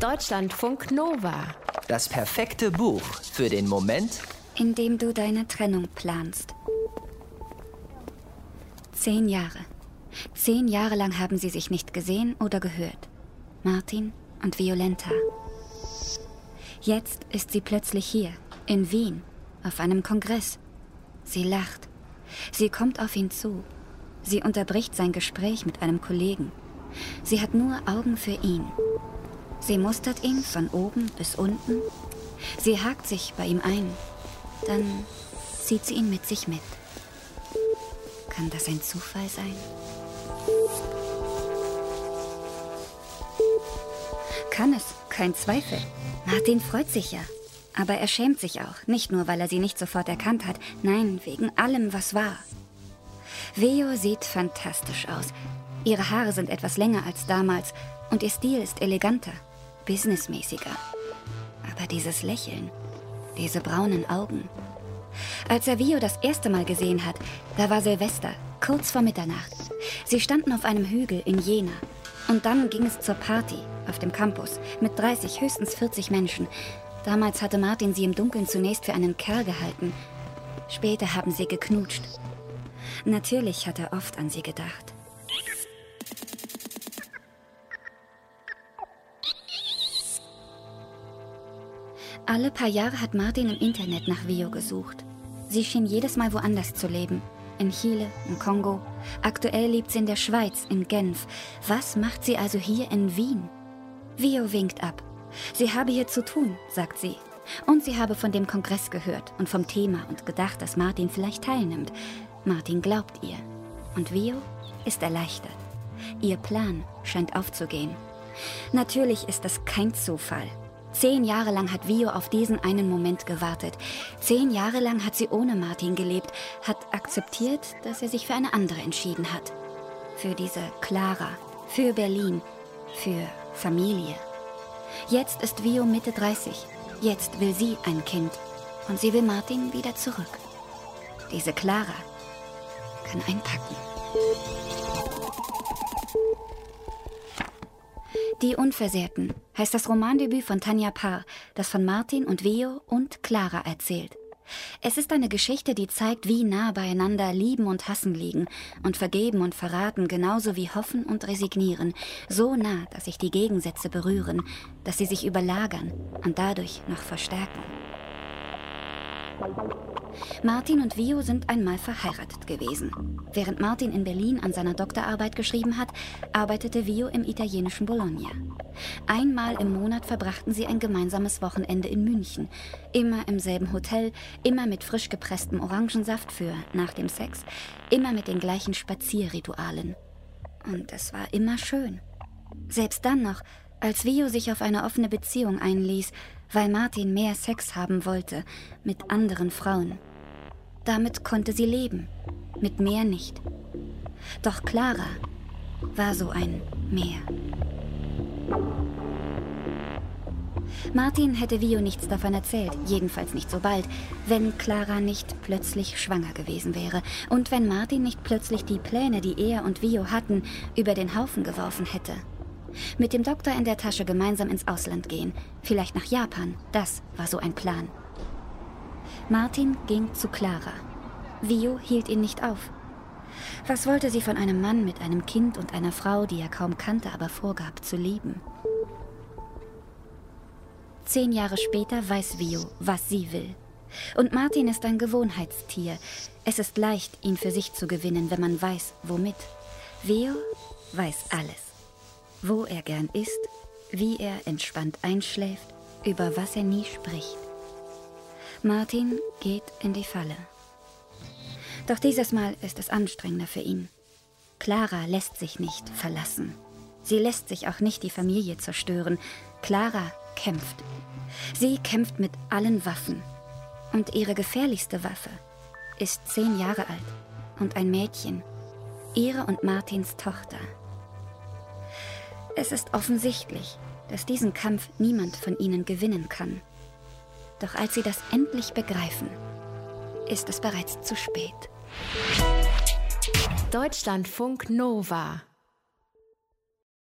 Deutschlandfunk Nova. Das perfekte Buch für den Moment, in dem du deine Trennung planst. Zehn Jahre. Zehn Jahre lang haben sie sich nicht gesehen oder gehört. Martin und Violenta. Jetzt ist sie plötzlich hier, in Wien, auf einem Kongress. Sie lacht. Sie kommt auf ihn zu. Sie unterbricht sein Gespräch mit einem Kollegen. Sie hat nur Augen für ihn. Sie mustert ihn von oben bis unten. Sie hakt sich bei ihm ein. Dann zieht sie ihn mit sich mit. Kann das ein Zufall sein? Kann es, kein Zweifel. Martin freut sich ja. Aber er schämt sich auch, nicht nur, weil er sie nicht sofort erkannt hat, nein, wegen allem, was war. Veo sieht fantastisch aus. Ihre Haare sind etwas länger als damals und ihr Stil ist eleganter, businessmäßiger. Aber dieses Lächeln, diese braunen Augen. Als er Vio das erste Mal gesehen hat, da war Silvester, kurz vor Mitternacht. Sie standen auf einem Hügel in Jena. Und dann ging es zur Party auf dem Campus mit 30, höchstens 40 Menschen. Damals hatte Martin sie im Dunkeln zunächst für einen Kerl gehalten. Später haben sie geknutscht. Natürlich hat er oft an sie gedacht. Alle paar Jahre hat Martin im Internet nach Vio gesucht. Sie schien jedes Mal woanders zu leben. In Chile, im Kongo. Aktuell lebt sie in der Schweiz, in Genf. Was macht sie also hier in Wien? Vio winkt ab. Sie habe hier zu tun, sagt sie. Und sie habe von dem Kongress gehört und vom Thema und gedacht, dass Martin vielleicht teilnimmt. Martin glaubt ihr. Und Vio ist erleichtert. Ihr Plan scheint aufzugehen. Natürlich ist das kein Zufall. Zehn Jahre lang hat Vio auf diesen einen Moment gewartet. Zehn Jahre lang hat sie ohne Martin gelebt, hat akzeptiert, dass er sich für eine andere entschieden hat. Für diese Clara, für Berlin, für Familie. Jetzt ist Vio Mitte 30. Jetzt will sie ein Kind. Und sie will Martin wieder zurück. Diese Clara kann einpacken. Die Unversehrten heißt das Romandebüt von Tanja Paar, das von Martin und Veo und Clara erzählt. Es ist eine Geschichte, die zeigt, wie nah beieinander Lieben und Hassen liegen und Vergeben und Verraten genauso wie Hoffen und Resignieren, so nah, dass sich die Gegensätze berühren, dass sie sich überlagern und dadurch noch verstärken. Martin und Vio sind einmal verheiratet gewesen. Während Martin in Berlin an seiner Doktorarbeit geschrieben hat, arbeitete Vio im italienischen Bologna. Einmal im Monat verbrachten sie ein gemeinsames Wochenende in München. Immer im selben Hotel, immer mit frisch gepresstem Orangensaft für nach dem Sex, immer mit den gleichen Spazierritualen. Und es war immer schön. Selbst dann noch, als Vio sich auf eine offene Beziehung einließ, weil Martin mehr Sex haben wollte mit anderen Frauen. Damit konnte sie leben, mit mehr nicht. Doch Clara war so ein Meer. Martin hätte Vio nichts davon erzählt, jedenfalls nicht so bald, wenn Clara nicht plötzlich schwanger gewesen wäre und wenn Martin nicht plötzlich die Pläne, die er und Vio hatten, über den Haufen geworfen hätte. Mit dem Doktor in der Tasche gemeinsam ins Ausland gehen, vielleicht nach Japan, das war so ein Plan. Martin ging zu Clara. Vio hielt ihn nicht auf. Was wollte sie von einem Mann mit einem Kind und einer Frau, die er kaum kannte, aber vorgab zu lieben? Zehn Jahre später weiß Vio, was sie will. Und Martin ist ein Gewohnheitstier. Es ist leicht, ihn für sich zu gewinnen, wenn man weiß, womit. Vio weiß alles wo er gern isst, wie er entspannt einschläft, über was er nie spricht. Martin geht in die Falle. Doch dieses Mal ist es anstrengender für ihn. Clara lässt sich nicht verlassen. Sie lässt sich auch nicht die Familie zerstören. Clara kämpft. Sie kämpft mit allen Waffen. Und ihre gefährlichste Waffe ist zehn Jahre alt und ein Mädchen, ihre und Martins Tochter. Es ist offensichtlich, dass diesen Kampf niemand von ihnen gewinnen kann. Doch als sie das endlich begreifen, ist es bereits zu spät. Deutschlandfunk Nova